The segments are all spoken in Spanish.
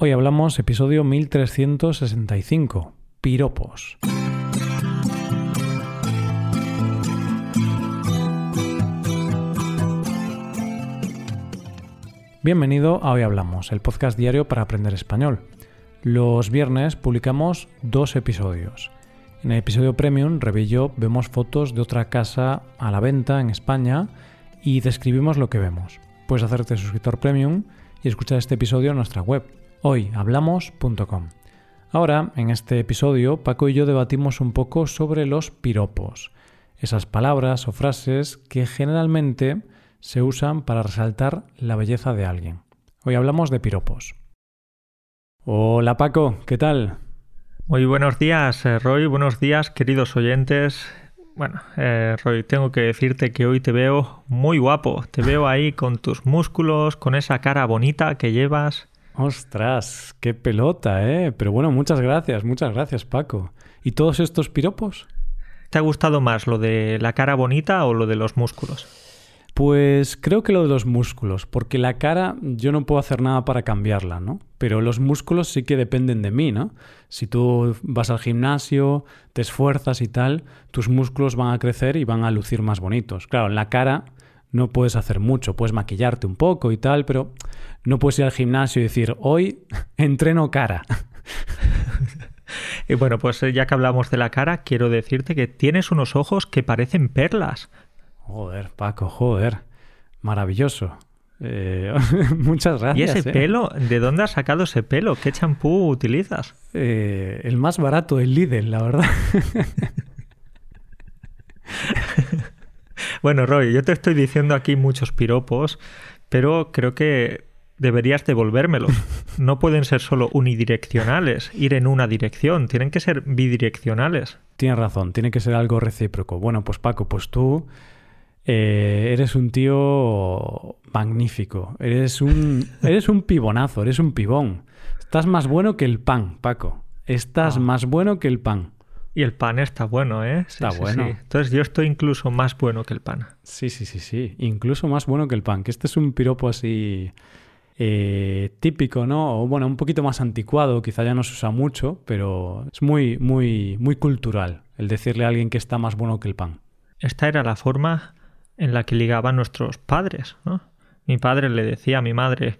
Hoy hablamos episodio 1365, piropos. Bienvenido a Hoy Hablamos, el podcast diario para aprender español. Los viernes publicamos dos episodios. En el episodio Premium, yo vemos fotos de otra casa a la venta en España y describimos lo que vemos. Puedes hacerte suscriptor Premium y escuchar este episodio en nuestra web hoyhablamos.com. Ahora, en este episodio, Paco y yo debatimos un poco sobre los piropos, esas palabras o frases que generalmente se usan para resaltar la belleza de alguien. Hoy hablamos de piropos. Hola Paco, ¿qué tal? Muy buenos días, eh, Roy, buenos días, queridos oyentes. Bueno, eh, Roy, tengo que decirte que hoy te veo muy guapo. Te veo ahí con tus músculos, con esa cara bonita que llevas. Ostras, qué pelota, ¿eh? Pero bueno, muchas gracias, muchas gracias, Paco. ¿Y todos estos piropos? ¿Te ha gustado más lo de la cara bonita o lo de los músculos? Pues creo que lo de los músculos, porque la cara yo no puedo hacer nada para cambiarla, ¿no? Pero los músculos sí que dependen de mí, ¿no? Si tú vas al gimnasio, te esfuerzas y tal, tus músculos van a crecer y van a lucir más bonitos. Claro, en la cara no puedes hacer mucho, puedes maquillarte un poco y tal, pero no puedes ir al gimnasio y decir, hoy entreno cara. y bueno, pues eh, ya que hablamos de la cara, quiero decirte que tienes unos ojos que parecen perlas. Joder, Paco, joder. Maravilloso. Eh, muchas gracias. ¿Y ese eh. pelo? ¿De dónde has sacado ese pelo? ¿Qué champú utilizas? el más barato, el Lidl, la verdad. Bueno, Roy, yo te estoy diciendo aquí muchos piropos, pero creo que deberías devolvérmelos. No pueden ser solo unidireccionales, ir en una dirección, tienen que ser bidireccionales. Tienes razón, tiene que ser algo recíproco. Bueno, pues Paco, pues tú eh, eres un tío magnífico, eres un, eres un pibonazo, eres un pibón. Estás más bueno que el pan, Paco. Estás Ah. más bueno que el pan. Y el pan está bueno, ¿eh? Sí, Está sí, bueno. sí. Entonces yo estoy incluso más bueno que el pan. Sí, sí, sí, sí. Incluso más bueno que el pan. Que este es un piropo así eh, típico, ¿no? O bueno, un poquito más anticuado, quizá ya no se usa mucho, pero es muy, muy, muy cultural el decirle a alguien que está más bueno que el pan. Esta era la forma en la que ligaban nuestros padres, ¿no? Mi padre le decía a mi madre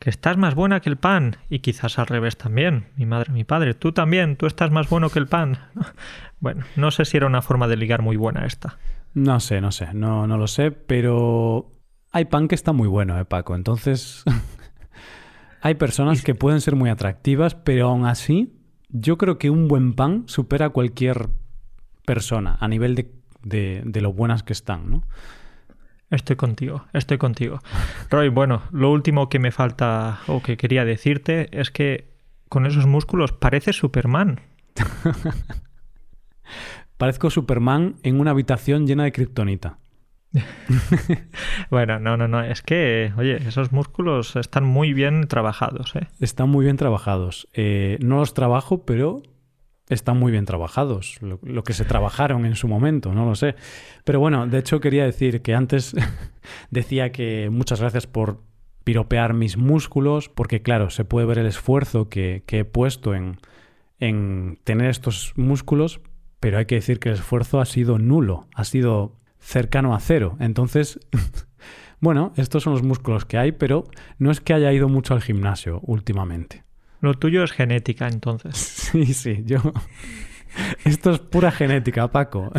que estás más buena que el pan y quizás al revés también. Mi madre, mi padre, tú también, tú estás más bueno que el pan. Bueno, no sé si era una forma de ligar muy buena esta. No sé, no sé, no, no lo sé, pero hay pan que está muy bueno, ¿eh, Paco? Entonces, hay personas que pueden ser muy atractivas, pero aún así, yo creo que un buen pan supera a cualquier persona a nivel de, de, de lo buenas que están, ¿no? Estoy contigo, estoy contigo. Roy, bueno, lo último que me falta o que quería decirte es que con esos músculos pareces Superman. Parezco Superman en una habitación llena de kriptonita. Bueno, no, no, no, es que, oye, esos músculos están muy bien trabajados, ¿eh? Están muy bien trabajados. Eh, no los trabajo, pero están muy bien trabajados. Lo, que se trabajaron en su momento, no lo sé. Pero bueno, de hecho quería decir que antes decía que muchas gracias por piropear mis músculos, porque claro, se puede ver el esfuerzo que, que he puesto en, en tener estos músculos, pero hay que decir que el esfuerzo ha sido nulo, ha sido cercano a cero. Entonces, bueno, estos son los músculos que hay, pero no es que haya ido mucho al gimnasio últimamente. Lo tuyo es genética, entonces. Sí, sí, yo... Esto es pura genética, Paco.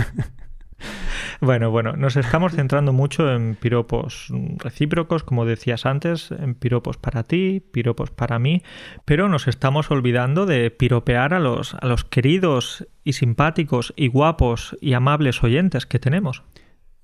Bueno, bueno, nos estamos centrando mucho en piropos recíprocos, como decías antes, en piropos para ti, piropos para mí, pero nos estamos olvidando de piropear a los, a los queridos y simpáticos y guapos y amables oyentes que tenemos.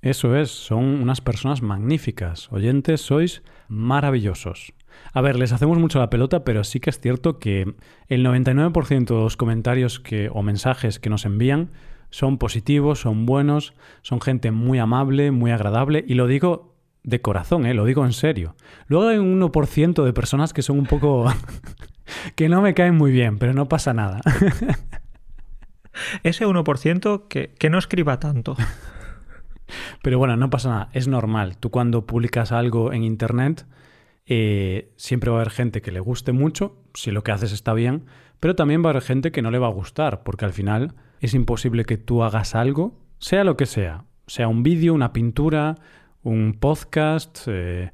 Eso es, son unas personas magníficas. Oyentes, sois maravillosos. A ver, les hacemos mucho la pelota, pero sí que es cierto que el 99% de los comentarios que, o mensajes que nos envían son positivos, son buenos, son gente muy amable, muy agradable, y lo digo de corazón, ¿eh? lo digo en serio. Luego hay un 1% de personas que son un poco... que no me caen muy bien, pero no pasa nada. Ese 1% que, que no escriba tanto. Pero bueno, no pasa nada, es normal. Tú cuando publicas algo en Internet eh, siempre va a haber gente que le guste mucho, si lo que haces está bien, pero también va a haber gente que no le va a gustar, porque al final es imposible que tú hagas algo, sea lo que sea, sea un vídeo, una pintura, un podcast, eh,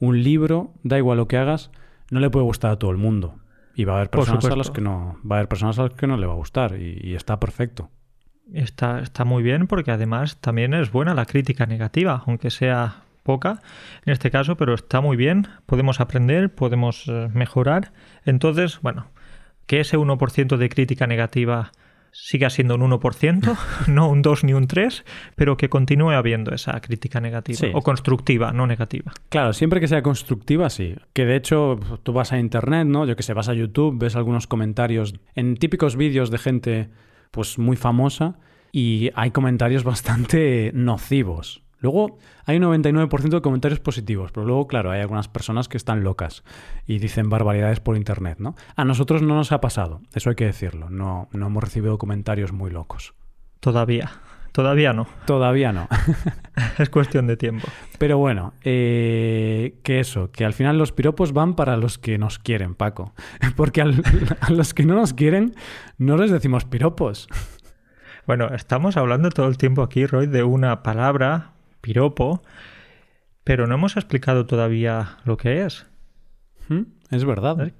un libro, da igual lo que hagas, no le puede gustar a todo el mundo. Y va a haber personas a las que no, va a haber personas a las que no le va a gustar y, está perfecto. Está, está muy bien porque además también es buena la crítica negativa, aunque sea poca en este caso, pero está muy bien, podemos aprender, podemos eh, mejorar. Entonces, bueno, que ese 1% de crítica negativa siga siendo un 1%, no un 2 ni un 3, pero que continúe habiendo esa crítica negativa o constructiva, no negativa. Claro, siempre que sea constructiva, sí. Que de hecho tú vas a internet, ¿no? Yo que sé, vas a YouTube, ves algunos comentarios en típicos vídeos de gente pues muy famosa y hay comentarios bastante nocivos. Luego hay un 99% de comentarios positivos, pero luego, claro, hay algunas personas que están locas y dicen barbaridades por internet, ¿no? A nosotros no nos ha pasado, eso hay que decirlo, no, no hemos recibido comentarios muy locos. Todavía, todavía no. Todavía no. es cuestión de tiempo. Pero bueno, eh, que eso, que al final los piropos van para los que nos quieren, Paco. Porque a los que no nos quieren no les decimos piropos. Bueno, estamos hablando todo el tiempo aquí, Roy, de una palabra piropo, pero no hemos explicado todavía lo que es. Hmm, es verdad.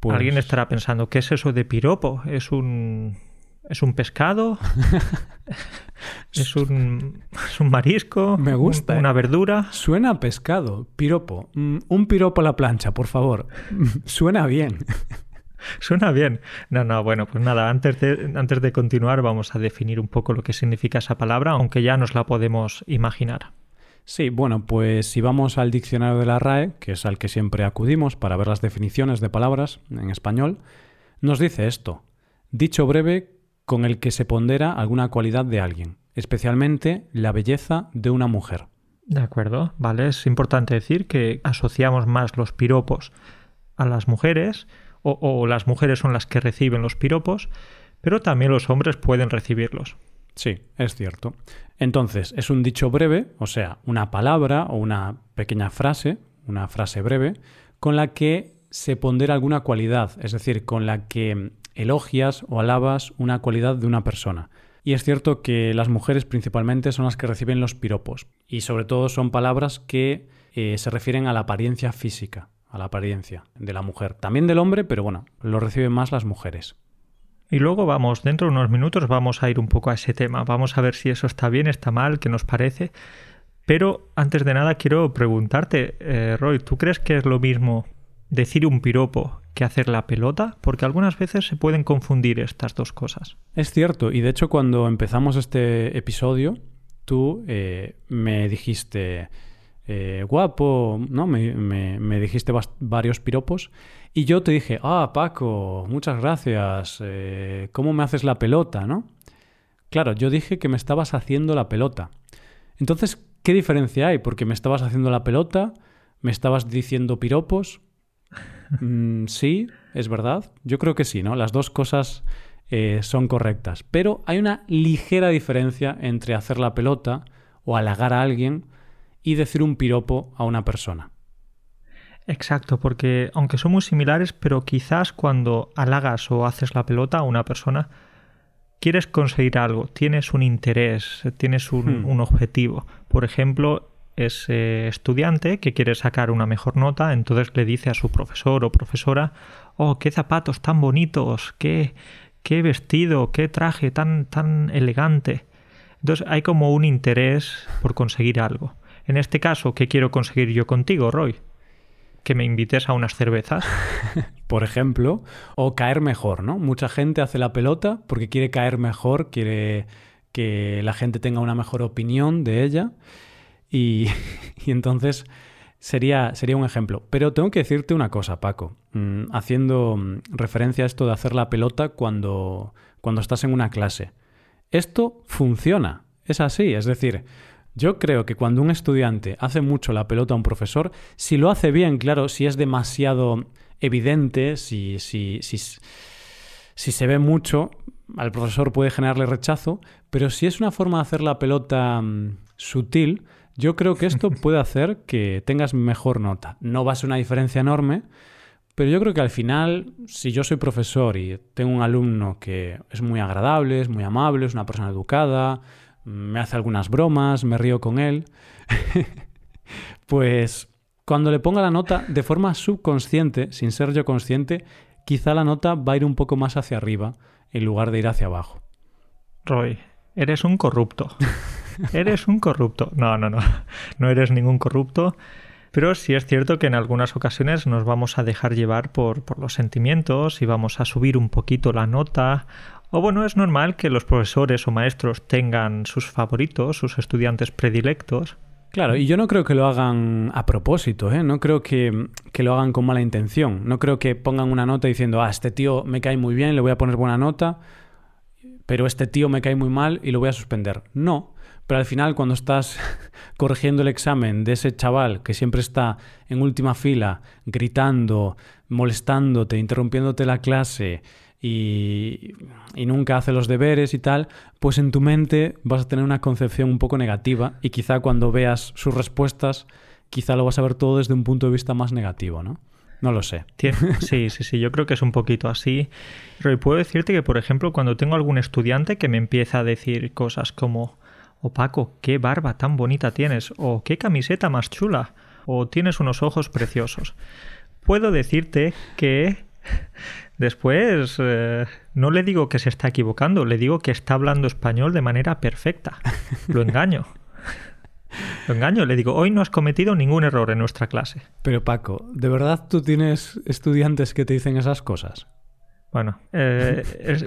Pues Alguien estará pensando, ¿qué es eso de piropo? ¿Es un, ¿Es un pescado? ¿Es un, ¿Es un marisco? Me gusta. ¿Una ¿eh? verdura? Suena a pescado. Piropo. Mm, un piropo a la plancha, por favor. Suena bien. Suena bien. No, no, bueno, pues nada, antes de, antes de continuar vamos a definir un poco lo que significa esa palabra, aunque ya nos la podemos imaginar. Sí, bueno, pues si vamos al diccionario de la RAE, que es al que siempre acudimos para ver las definiciones de palabras en español, nos dice esto. Dicho breve con el que se pondera alguna cualidad de alguien, especialmente la belleza de una mujer. De acuerdo, vale, es importante decir que asociamos más los piropos a las mujeres o, las mujeres son las que reciben los piropos, pero también los hombres pueden recibirlos. Sí, es cierto. Entonces, es un dicho breve, o sea, una palabra o una pequeña frase, una frase breve, con la que se pondera alguna cualidad, es decir, con la que elogias o alabas una cualidad de una persona. Y es cierto que las mujeres principalmente son las que reciben los piropos, y sobre todo son palabras que eh, se refieren a la apariencia física a la apariencia de la mujer. También del hombre, pero bueno, lo reciben más las mujeres. Y luego vamos, dentro de unos minutos vamos a ir un poco a ese tema. Vamos a ver si eso está bien, está mal, qué nos parece. Pero antes de nada quiero preguntarte, eh, Roy, ¿tú crees que es lo mismo decir un piropo que hacer la pelota? Porque algunas veces se pueden confundir estas dos cosas. Es cierto, y de hecho cuando empezamos este episodio, tú eh, me dijiste, eh, guapo, ¿no? Me, dijiste varios piropos y yo te dije, ah, Paco, muchas gracias, eh, ¿cómo me haces la pelota, no? Claro, yo dije que me estabas haciendo la pelota. Entonces, ¿qué diferencia hay? Porque me estabas haciendo la pelota, me estabas diciendo piropos. Mm, sí, es verdad. Yo creo que sí, ¿no? Las dos cosas eh, son correctas. Pero hay una ligera diferencia entre hacer la pelota o halagar a alguien y decir un piropo a una persona. Exacto, porque aunque son muy similares, pero quizás cuando halagas o haces la pelota a una persona, quieres conseguir algo, tienes un interés, tienes un, hmm. objetivo. Por ejemplo, ese estudiante que quiere sacar una mejor nota, entonces le dice a su profesor o profesora, oh, qué zapatos tan bonitos, qué, qué vestido, qué traje tan, tan elegante. Entonces hay como un interés por conseguir algo. En este caso, ¿qué quiero conseguir yo contigo, Roy? Que me invites a unas cervezas. Por ejemplo, o caer mejor, ¿no? Mucha gente hace la pelota porque quiere caer mejor, quiere que la gente tenga una mejor opinión de ella y, entonces sería, sería un ejemplo. Pero tengo que decirte una cosa, Paco, mm, haciendo mm, referencia a esto de hacer la pelota cuando, cuando estás en una clase. Esto funciona, es así, es decir, yo creo que cuando un estudiante hace mucho la pelota a un profesor, si lo hace bien, claro, si es demasiado evidente, si, si, si, si se ve mucho, al profesor puede generarle rechazo, pero si es una forma de hacer la pelota mm, sutil, Yo creo que esto puede hacer que tengas mejor nota. No va a ser una diferencia enorme, pero yo creo que al final, si yo soy profesor y tengo un alumno que es muy agradable, es muy amable, es una persona educada, me hace algunas bromas, me río con él, pues cuando le ponga la nota de forma subconsciente, sin ser yo consciente, quizá la nota va a ir un poco más hacia arriba en lugar de ir hacia abajo. Roy, eres un corrupto. eres un corrupto. No, no, no. No eres ningún corrupto. Pero sí es cierto que en algunas ocasiones nos vamos a dejar llevar por, por los sentimientos y vamos a subir un poquito la nota. O bueno, es normal que los profesores o maestros tengan sus favoritos, sus estudiantes predilectos. Claro, y yo no creo que lo hagan a propósito, ¿eh? no creo que, que, lo hagan con mala intención, no creo que pongan una nota diciendo, ah, este tío me cae muy bien, le voy a poner buena nota, pero este tío me cae muy mal y lo voy a suspender. No, pero al final cuando estás corrigiendo el examen de ese chaval que siempre está en última fila, gritando, molestándote, interrumpiéndote la clase y, nunca hace los deberes y tal, pues en tu mente vas a tener una concepción un poco negativa y quizá cuando veas sus respuestas, quizá lo vas a ver todo desde un punto de vista más negativo, ¿no? No lo sé. Sí, sí, sí, yo creo que es un poquito así. Pero puedo decirte que, por ejemplo, cuando tengo algún estudiante que me empieza a decir cosas como, o Paco, qué barba tan bonita tienes, o qué camiseta más chula, o tienes unos ojos preciosos. Puedo decirte que después eh, no le digo que se está equivocando, le digo que está hablando español de manera perfecta. Lo engaño. Lo engaño, le digo, hoy no has cometido ningún error en nuestra clase. Pero Paco, ¿de verdad tú tienes estudiantes que te dicen esas cosas? Bueno, eh,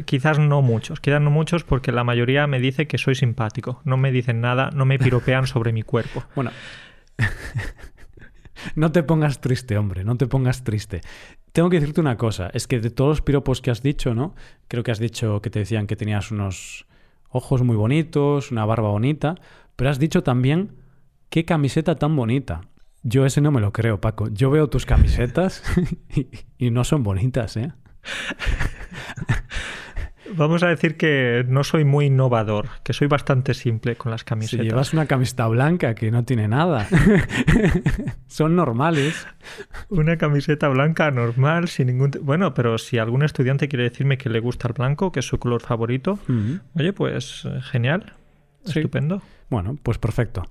quizás no muchos, quizás no muchos porque la mayoría me dice que soy simpático. No me dicen nada, no me piropean sobre mi cuerpo. Bueno, no te pongas triste, hombre, no te pongas triste. Tengo que decirte una cosa, es que de todos los piropos que has dicho, ¿no? Creo que has dicho que te decían que tenías unos ojos muy bonitos, una barba bonita, pero has dicho también qué camiseta tan bonita. Yo ese no me lo creo, Paco. Yo veo tus camisetas y, no son bonitas, ¿eh? Vamos a decir que no soy muy innovador, que soy bastante simple con las camisetas. Si llevas una camiseta blanca que no tiene nada. Son normales. Una camiseta blanca normal, sin ningún... Bueno, pero si algún estudiante quiere decirme que le gusta el blanco, que es su color favorito, oye, pues genial, estupendo. Bueno, pues perfecto.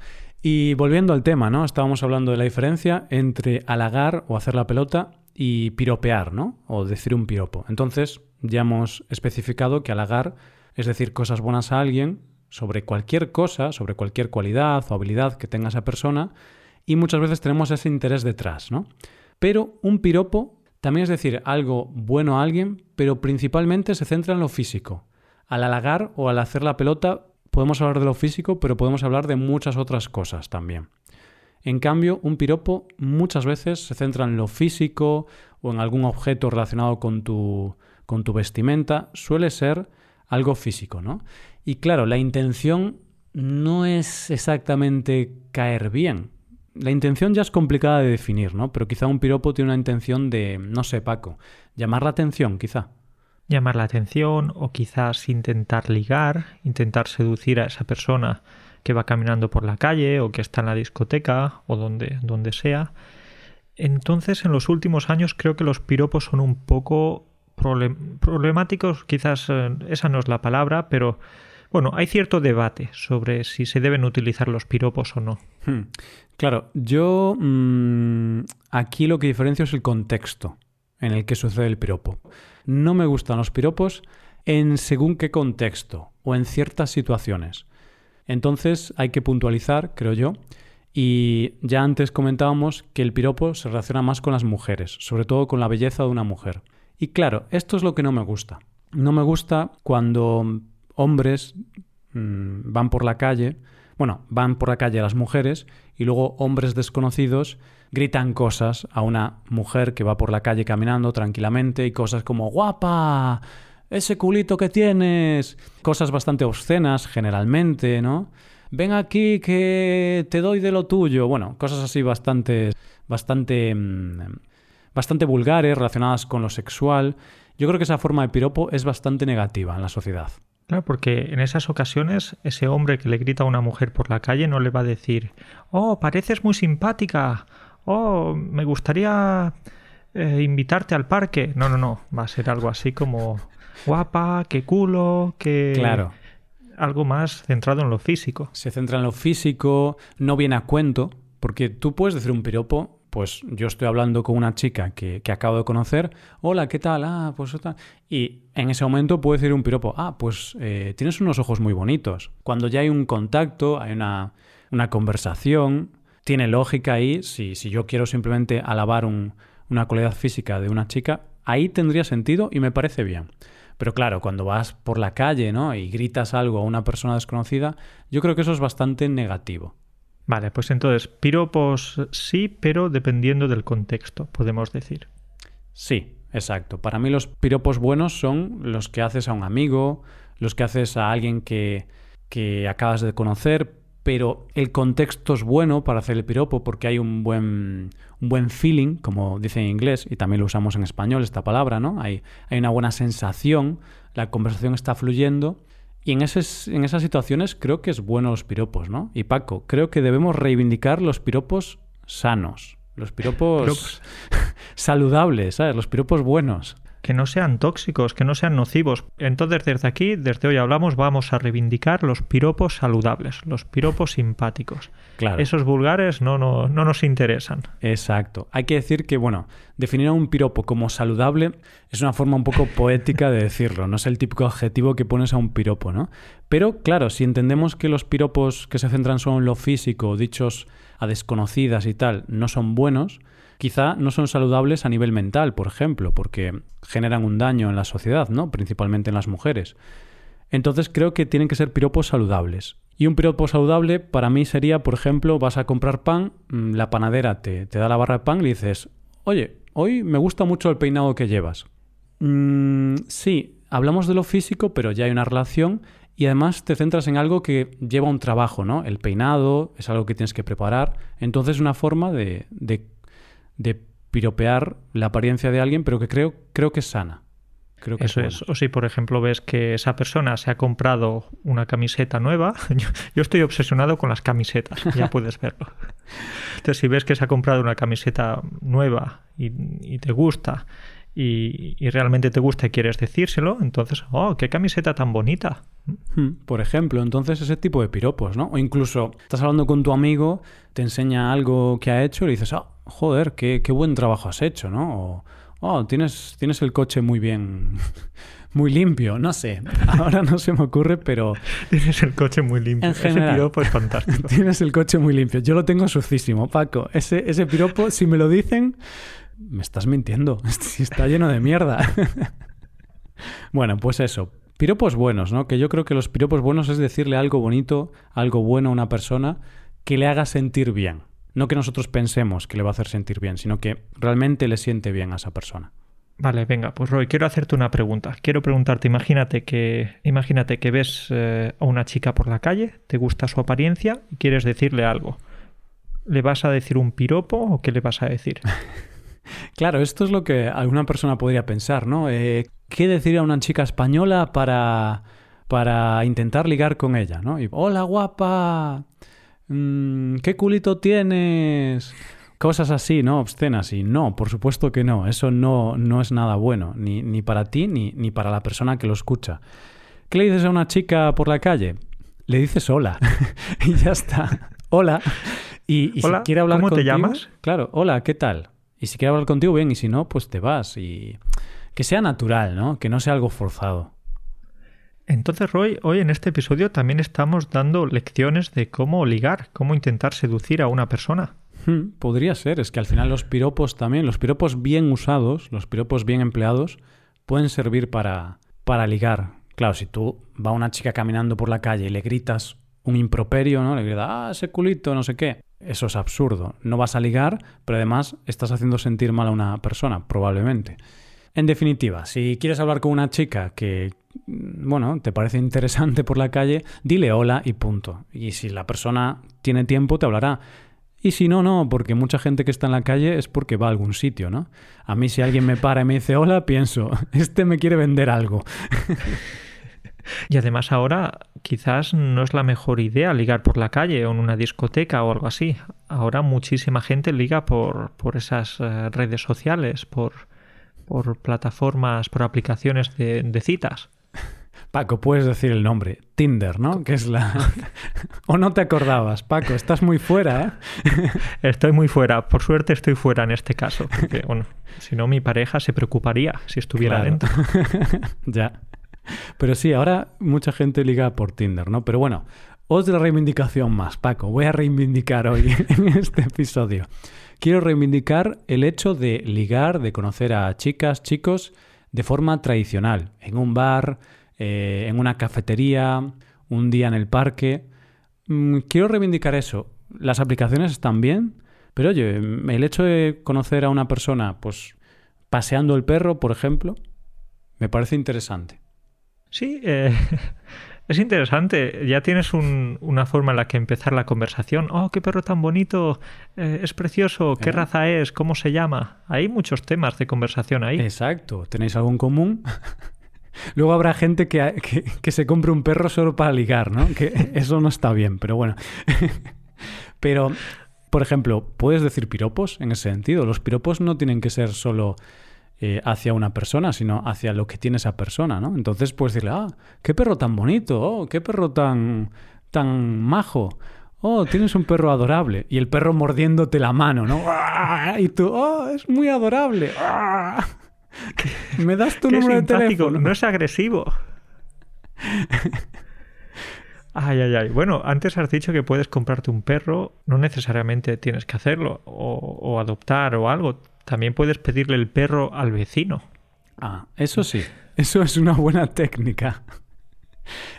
Y volviendo al tema, ¿no? Estábamos hablando de la diferencia entre halagar o hacer la pelota y piropear, ¿no? O decir un piropo. Entonces, ya hemos especificado que halagar es decir cosas buenas a alguien sobre cualquier cosa, sobre cualquier cualidad o habilidad que tenga esa persona, y muchas veces tenemos ese interés detrás, ¿no? Pero un piropo también es decir algo bueno a alguien, pero principalmente se centra en lo físico. Al halagar o al hacer la pelota podemos hablar de lo físico, pero podemos hablar de muchas otras cosas también. En cambio, un piropo muchas veces se centra en lo físico o en algún objeto relacionado con tu, con tu vestimenta. Suele ser algo físico, ¿no? Y claro, la intención no es exactamente caer bien. La intención ya es complicada de definir, ¿no? Pero quizá un piropo tiene una intención de, no sé, Paco, llamar la atención, quizá. Llamar la atención o quizás intentar ligar, intentar seducir a esa persona que va caminando por la calle o que está en la discoteca o donde, donde sea. Entonces, en los últimos años creo que los piropos son un poco problemáticos, quizás eh, esa no es la palabra, pero bueno, hay cierto debate sobre si se deben utilizar los piropos o no. Hmm. Claro, yo mm, aquí lo que diferencio es el contexto en el que sucede el piropo. No me gustan los piropos en según qué contexto o en ciertas situaciones. Entonces hay que puntualizar, creo yo, y ya antes comentábamos que el piropo se relaciona más con las mujeres, sobre todo con la belleza de una mujer. Y claro, esto es lo que no me gusta. No me gusta cuando hombres mm, van por la calle, bueno, van por la calle las mujeres y luego hombres desconocidos gritan cosas a una mujer que va por la calle caminando tranquilamente y cosas como guapa, ese culito que tienes, cosas bastante obscenas generalmente, ¿no? Ven aquí que te doy de lo tuyo. Bueno, cosas así bastante, bastante, mm, bastante vulgares relacionadas con lo sexual. Yo creo que esa forma de piropo es bastante negativa en la sociedad. Claro, porque en esas ocasiones ese hombre que le grita a una mujer por la calle no le va a decir, oh, pareces muy simpática, oh, me gustaría eh, invitarte al parque. No, no, no, va a ser algo así como, guapa, qué culo, que... Claro. Algo más centrado en lo físico. Se centra en lo físico, no viene a cuento, porque tú puedes decir un piropo pues yo estoy hablando con una chica que, acabo de conocer, hola, ¿qué tal? Ah, pues tal. Y en ese momento puedo decir un piropo, ah, pues eh, tienes unos ojos muy bonitos. Cuando ya hay un contacto, hay una, conversación, tiene lógica ahí, si, si yo quiero simplemente alabar una cualidad física de una chica, ahí tendría sentido y me parece bien. Pero claro, cuando vas por la calle ¿no? y gritas algo a una persona desconocida, yo creo que eso es bastante negativo. Vale, pues entonces, piropos sí, pero dependiendo del contexto, podemos decir. Sí, exacto. Para mí los piropos buenos son los que haces a un amigo, los que haces a alguien que, que acabas de conocer, pero el contexto es bueno para hacer el piropo porque hay un buen, un buen feeling, como dice en inglés, y también lo usamos en español esta palabra, ¿no? Hay, hay una buena sensación, la conversación está fluyendo y en, en esas situaciones creo que es bueno los piropos, ¿no? Y Paco, creo que debemos reivindicar los piropos sanos, los piropos, saludables, ¿sabes? Los piropos buenos que no sean tóxicos, que no sean nocivos. Entonces, desde aquí, desde hoy hablamos, vamos a reivindicar los piropos saludables, los piropos simpáticos. Claro. Esos vulgares no, no, no nos interesan. Exacto. Hay que decir que, bueno, definir a un piropo como saludable es una forma un poco poética de decirlo, no es el típico adjetivo que pones a un piropo, ¿no? Pero, claro, si entendemos que los piropos que se centran solo en lo físico, dichos a desconocidas y tal, no son buenos, quizá no son saludables a nivel mental, por ejemplo, porque generan un daño en la sociedad, ¿no? Principalmente en las mujeres. Entonces creo que tienen que ser piropos saludables. Y un piropo saludable para mí sería, por ejemplo, vas a comprar pan, mm, la panadera te, da la barra de pan y le dices, oye, hoy me gusta mucho el peinado que llevas. Mm, sí, hablamos de lo físico, pero ya hay una relación y además te centras en algo que lleva un trabajo, ¿no? El peinado es algo que tienes que preparar. Entonces es una forma de de piropear la apariencia de alguien, pero que creo, creo que es sana. Creo que Eso es. O si, por ejemplo, ves que esa persona se ha comprado una camiseta nueva. Yo, estoy obsesionado con las camisetas, ya puedes verlo. Entonces, si ves que se ha comprado una camiseta nueva y te gusta y, realmente te gusta y quieres decírselo, entonces, oh, qué camiseta tan bonita. Hmm, por ejemplo, entonces ese tipo de piropos, ¿no? O incluso estás hablando con tu amigo, te enseña algo que ha hecho y dices, oh, joder, qué, qué buen trabajo has hecho, ¿no? O, oh, tienes, tienes el coche muy bien, muy limpio, no sé, ahora no se me ocurre, pero... Tienes el coche muy limpio, ese piropo es fantástico. Tienes el coche muy limpio, yo lo tengo sucísimo, Paco, ese, ese piropo, si me lo dicen, me estás mintiendo, está lleno de mierda. bueno, pues eso. Piropos buenos, ¿no? Que yo creo que los piropos buenos es decirle algo bonito, algo bueno a una persona que le haga sentir bien. No que nosotros pensemos que le va a hacer sentir bien, sino que realmente le siente bien a esa persona. Vale, venga, pues Roy, quiero hacerte una pregunta. Quiero preguntarte, imagínate que, imagínate que ves eh, a una chica por la calle, te gusta su apariencia y quieres decirle algo. ¿Le vas a decir un piropo o qué le vas a decir? Claro, esto es lo que alguna persona podría pensar, ¿no? Eh, ¿Qué decir a una chica española para, para intentar ligar con ella, ¿no? Y, Hola, guapa. Mm, ¿Qué culito tienes? Cosas así, ¿no? Obscenas. Y no, por supuesto que no. Eso no, no es nada bueno, ni, ni para ti ni, ni para la persona que lo escucha. ¿Qué le dices a una chica por la calle? Le dices hola. y ya está. Hola. Y, si quiere hablar ¿Cómo te llamas? Claro, hola, ¿qué tal? Y si quiere hablar contigo, bien, y si no, pues te vas. Y que sea natural, ¿no? Que no sea algo forzado. Entonces, Roy, hoy en este episodio también estamos dando lecciones de cómo ligar, cómo intentar seducir a una persona. Hmm, podría ser, es que al final los piropos también, los piropos bien usados, los piropos bien empleados, pueden servir para, para ligar. Claro, si tú va una chica caminando por la calle y le gritas un improperio, ¿no? Le gritas, ah, ese culito, no sé qué. Eso es absurdo. No vas a ligar, pero además estás haciendo sentir mal a una persona, probablemente. En definitiva, si quieres hablar con una chica que, bueno, te parece interesante por la calle, dile hola y punto. Y si la persona tiene tiempo, te hablará. Y si no, no, porque mucha gente que está en la calle es porque va a algún sitio, ¿no? A mí si alguien me para y me dice hola, pienso, este me quiere vender algo. Y además ahora quizás no es la mejor idea ligar por la calle o en una discoteca o algo así. Ahora muchísima gente liga por, por esas eh, redes sociales, por, por plataformas, por aplicaciones de, de citas. Paco, puedes decir el nombre. Tinder, ¿no? Que es la... ¿O no te acordabas? Paco, estás muy fuera, ¿eh? Estoy muy fuera. Por suerte estoy fuera en este caso. Porque, bueno, si no mi pareja se preocuparía si estuviera dentro. ya. Pero sí, ahora mucha gente liga por Tinder, ¿no? Pero bueno, otra reivindicación más, Paco. Voy a reivindicar hoy en este episodio. Quiero reivindicar el hecho de ligar, de conocer a chicas, chicos, de forma tradicional, en un bar, eh, en una cafetería, un día en el parque. Mm, quiero reivindicar eso. Las aplicaciones están bien, pero oye, el hecho de conocer a una persona, pues paseando el perro, por ejemplo, me parece interesante. Sí, eh, es interesante. Ya tienes una forma en la que empezar la conversación. Oh, qué perro tan bonito, eh, es precioso, qué raza es, cómo se llama. Hay muchos temas de conversación ahí. Exacto, tenéis algo en común. Luego habrá gente que, que, se compre un perro solo para ligar, ¿no? Que eso no está bien, pero bueno. pero, por ejemplo, ¿puedes decir piropos en ese sentido? Los piropos no tienen que ser solo eh, hacia una persona, sino hacia lo que tiene esa persona, ¿no? Entonces puedes decirle, ah, qué perro tan bonito, oh, qué perro tan, tan majo. Oh, tienes un perro adorable. Y el perro mordiéndote la mano, ¿no? Y tú, oh, es muy adorable. ¿Me das tu número de teléfono? No es agresivo. Ay, ay, ay. Bueno, antes has dicho que puedes comprarte un perro, no necesariamente tienes que hacerlo, o, adoptar o algo. También puedes pedirle el perro al vecino. Ah, eso sí, eso es una buena técnica.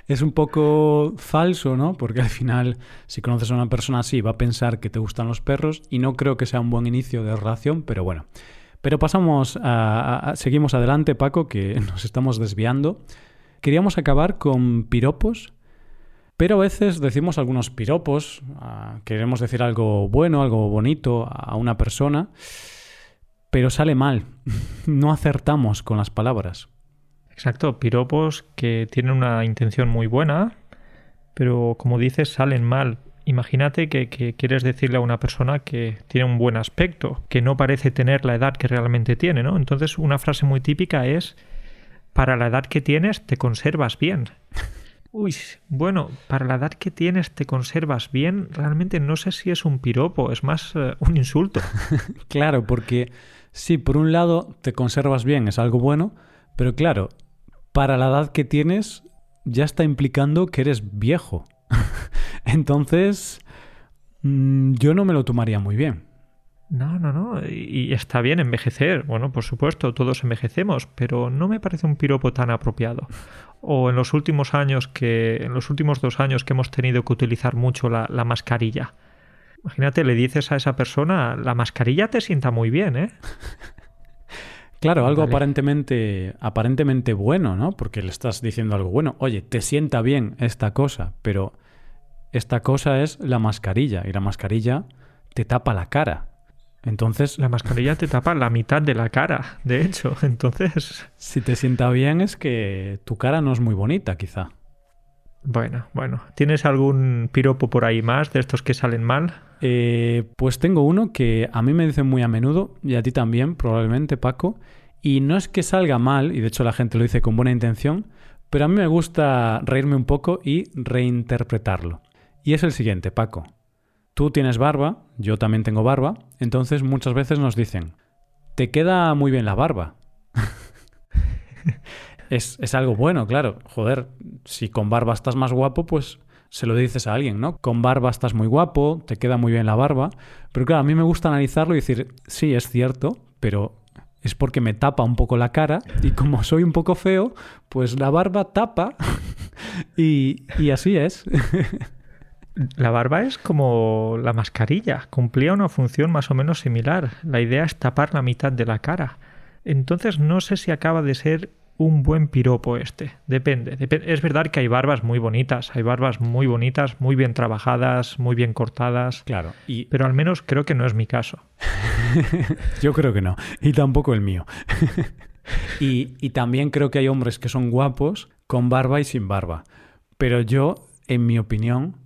Es un poco falso, ¿no? Porque al final, si conoces a una persona así, va a pensar que te gustan los perros y no creo que sea un buen inicio de relación, pero bueno. Pero pasamos a, seguimos adelante, Paco, que nos estamos desviando. Queríamos acabar con piropos, pero a veces decimos algunos piropos, queremos decir algo bueno, algo bonito a una persona, pero sale mal, no acertamos con las palabras. Exacto, piropos que tienen una intención muy buena, pero como dices, salen mal imagínate que, quieres decirle a una persona que tiene un buen aspecto, que no parece tener la edad que realmente tiene, ¿no? Entonces una frase muy típica es, para la edad que tienes te conservas bien. Uy, bueno, para la edad que tienes te conservas bien, realmente no sé si es un piropo, es más eh, un insulto. claro, porque sí, por un lado te conservas bien, es algo bueno, pero claro, para la edad que tienes ya está implicando que eres viejo. Entonces, mm, yo no me lo tomaría muy bien. No, no, no. Y está bien envejecer. Bueno, por supuesto, todos envejecemos, pero no me parece un piropo tan apropiado. O en los últimos años que, en los últimos dos años que hemos tenido que utilizar mucho la, mascarilla. Imagínate, le dices a esa persona, la mascarilla te sienta muy bien, ¿eh? Claro, algo aparentemente, aparentemente bueno, ¿no? Porque le estás diciendo algo bueno. Oye, te sienta bien esta cosa, pero esta cosa es la mascarilla y la mascarilla te tapa la cara. Entonces... La mascarilla te tapa la mitad de la cara, de hecho. Entonces... Si te sienta bien es que tu cara no es muy bonita, quizá. Bueno, bueno. ¿Tienes algún piropo por ahí más de estos que salen mal? Eh, pues tengo uno que a mí me dicen muy a menudo, y a ti también, probablemente, Paco. Y no es que salga mal, y de hecho la gente lo dice con buena intención, pero a mí me gusta reírme un poco y reinterpretarlo. Y es el siguiente, Paco. Tú tienes barba, yo también tengo barba, entonces muchas veces nos dicen, te queda muy bien la barba. es, es, algo bueno, claro. Joder, si con barba estás más guapo, pues se lo dices a alguien, ¿no? Con barba estás muy guapo, te queda muy bien la barba. Pero claro, a mí me gusta analizarlo y decir, sí, es cierto, pero es porque me tapa un poco la cara y como soy un poco feo, pues la barba tapa y, y así es. La barba es como la mascarilla, cumplía una función más o menos similar. La idea es tapar la mitad de la cara. Entonces no sé si acaba de ser un buen piropo este. Depende. Es verdad que hay barbas muy bonitas, hay barbas muy bonitas, muy bien trabajadas, muy bien cortadas. Claro. Y... Pero al menos creo que no es mi caso. Yo creo que no. Y tampoco el mío. y, y también creo que hay hombres que son guapos, con barba y sin barba. Pero yo, en mi opinión,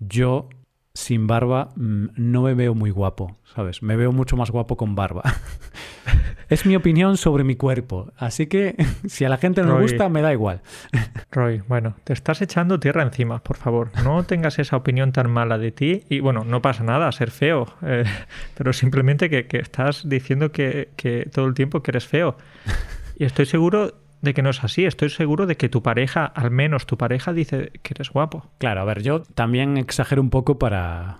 yo sin barba mm, no me veo muy guapo, ¿sabes? Me veo mucho más guapo con barba. es mi opinión sobre mi cuerpo, así que si a la gente no le gusta, me da igual. Roy, bueno, te estás echando tierra encima, por favor. No tengas esa opinión tan mala de ti y bueno, no pasa nada, ser feo, eh, pero simplemente que, estás diciendo que, que todo el tiempo que eres feo. Y estoy seguro de que no es así. Estoy seguro de que tu pareja, al menos tu pareja, dice que eres guapo. Claro, a ver, yo también exagero un poco para,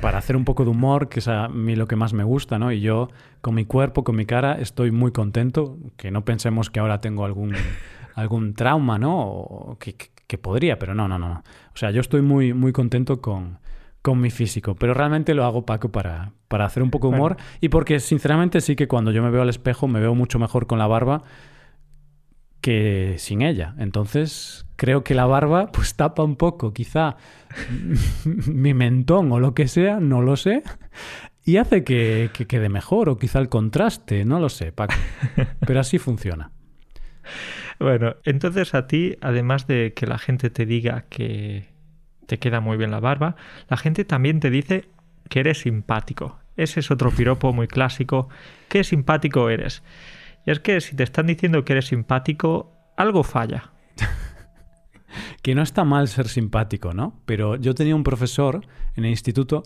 para hacer un poco de humor, que es a mí lo que más me gusta, ¿no? Y yo, con mi cuerpo, con mi cara, estoy muy contento. Que no pensemos que ahora tengo algún, algún trauma, ¿no? que, que, podría, pero no, no, no. O sea, yo estoy muy, muy contento con, con mi físico, pero realmente lo hago, Paco, para, para hacer un poco de humor y porque sinceramente sí que cuando yo me veo al espejo me veo mucho mejor con la barba que sin ella. Entonces, creo que la barba pues tapa un poco, quizá mi mentón o lo que sea, no lo sé, y hace que, quede mejor o quizá el contraste, no lo sé, Paco. Pero así funciona. Bueno, entonces a ti, además de que la gente te diga que te queda muy bien la barba, la gente también te dice que eres simpático. Ese es otro piropo muy clásico. ¿Qué simpático eres? Y es que si te están diciendo que eres simpático, algo falla. que no está mal ser simpático, ¿no? Pero yo tenía un profesor en el instituto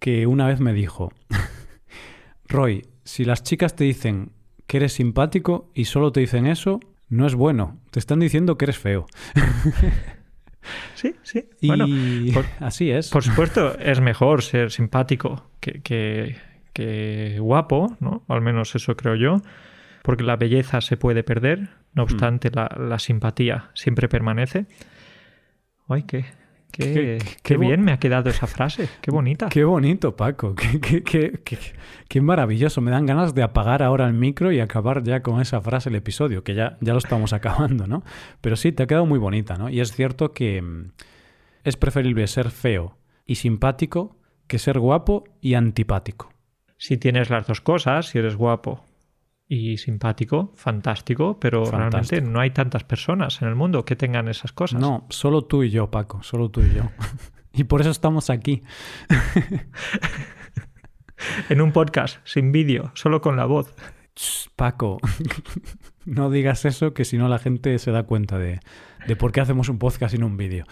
que una vez me dijo, Roy, si las chicas te dicen que eres simpático y solo te dicen eso, no es bueno. Te están diciendo que eres feo. sí, sí. Y bueno, así es. Por supuesto, es mejor ser simpático que, que, guapo, ¿no? Al menos eso creo yo porque la belleza se puede perder, no mm. obstante la, simpatía siempre permanece. Ay, qué, qué, bien me ha quedado esa frase, qué bonita. Qué bonito, Paco, qué, qué, maravilloso. Me dan ganas de apagar ahora el micro y acabar ya con esa frase el episodio, que ya, ya lo estamos acabando, ¿no? Pero sí, te ha quedado muy bonita, ¿no? Y es cierto que mm, es preferible ser feo y simpático que ser guapo y antipático. Si tienes las dos cosas, si eres guapo y simpático, fantástico, pero realmente no hay tantas personas en el mundo que tengan esas cosas. No, solo tú y yo, Paco, solo tú y yo. y por eso estamos aquí. en un podcast, sin vídeo, solo con la voz. Paco, no digas eso que si no la gente se da cuenta de, de por qué hacemos un podcast sin un vídeo.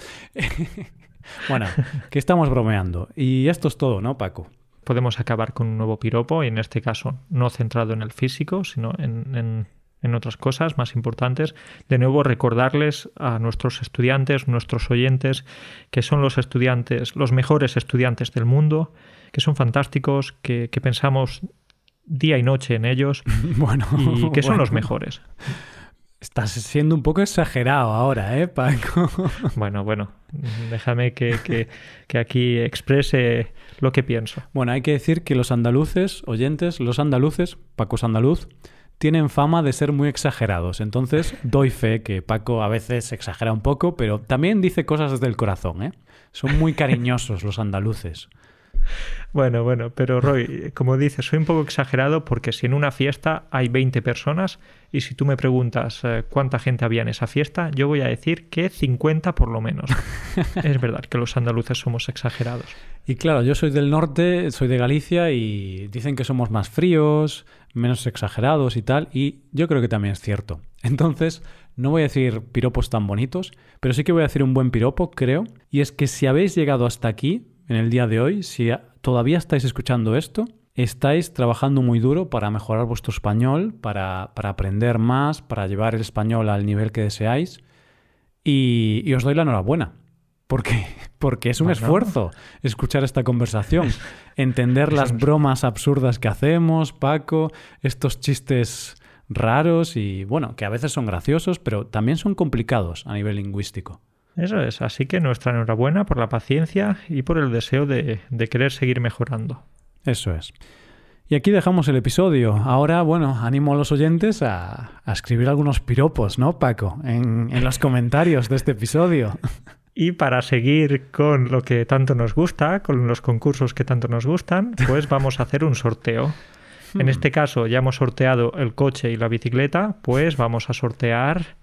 bueno, que estamos bromeando. Y esto es todo, ¿no, Paco? Podemos acabar con un nuevo piropo y en este caso no centrado en el físico, sino en, otras cosas más importantes. De nuevo, recordarles a nuestros estudiantes, nuestros oyentes, que son los estudiantes, los mejores estudiantes del mundo, que son fantásticos, que, pensamos día y noche en ellos bueno, y que son los mejores. Estás siendo un poco exagerado ahora, ¿eh, Paco? Bueno, bueno, déjame que, aquí exprese lo que pienso. Bueno, hay que decir que los andaluces, oyentes, los andaluces, Paco andaluz, tienen fama de ser muy exagerados. Entonces, doy fe que Paco a veces exagera un poco, pero también dice cosas desde el corazón, ¿eh? Son muy cariñosos los andaluces. Bueno, bueno, pero Roy, como dices, soy un poco exagerado porque si en una fiesta hay 20 personas y si tú me preguntas eh, cuánta gente había en esa fiesta, yo voy a decir que 50 por lo menos. es verdad que los andaluces somos exagerados. Y claro, yo soy del norte, soy de Galicia y dicen que somos más fríos, menos exagerados y tal, y yo creo que también es cierto. Entonces, no voy a decir piropos tan bonitos, pero sí que voy a decir un buen piropo, creo, y es que si habéis llegado hasta aquí, en el día de hoy, si todavía estáis escuchando esto, estáis trabajando muy duro para mejorar vuestro español, para, aprender más, para llevar el español al nivel que deseáis. Y, os doy la enhorabuena. Porque, porque es un esfuerzo escuchar esta conversación, entender las bromas absurdas que hacemos, Paco, estos chistes raros y, bueno, que a veces son graciosos, pero también son complicados a nivel lingüístico. Eso es, así que nuestra enhorabuena por la paciencia y por el deseo de, querer seguir mejorando. Eso es. Y aquí dejamos el episodio. Ahora, bueno, animo a los oyentes a, escribir algunos piropos, ¿no, Paco? En, en, los comentarios de este episodio. Y para seguir con lo que tanto nos gusta, con los concursos que tanto nos gustan, pues vamos a hacer un sorteo. En este caso ya hemos sorteado el coche y la bicicleta, pues vamos a sortear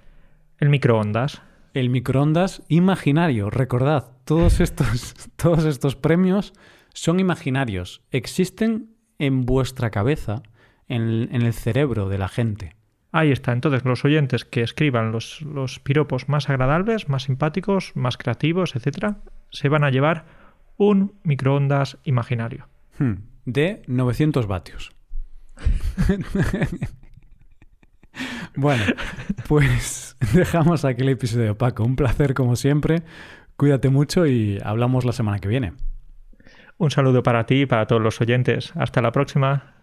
el microondas. El microondas imaginario. Recordad, todos estos, todos estos premios son imaginarios. Existen en vuestra cabeza, en, en el cerebro de la gente. Ahí está. Entonces, los oyentes que escriban los, los piropos más agradables, más simpáticos, más creativos, etcétera, se van a llevar un microondas imaginario. Hmm, De 900 vatios. bueno, pues dejamos aquí el episodio, Paco. Un placer como siempre. Cuídate mucho y hablamos la semana que viene. Un saludo para ti y para todos los oyentes. Hasta la próxima.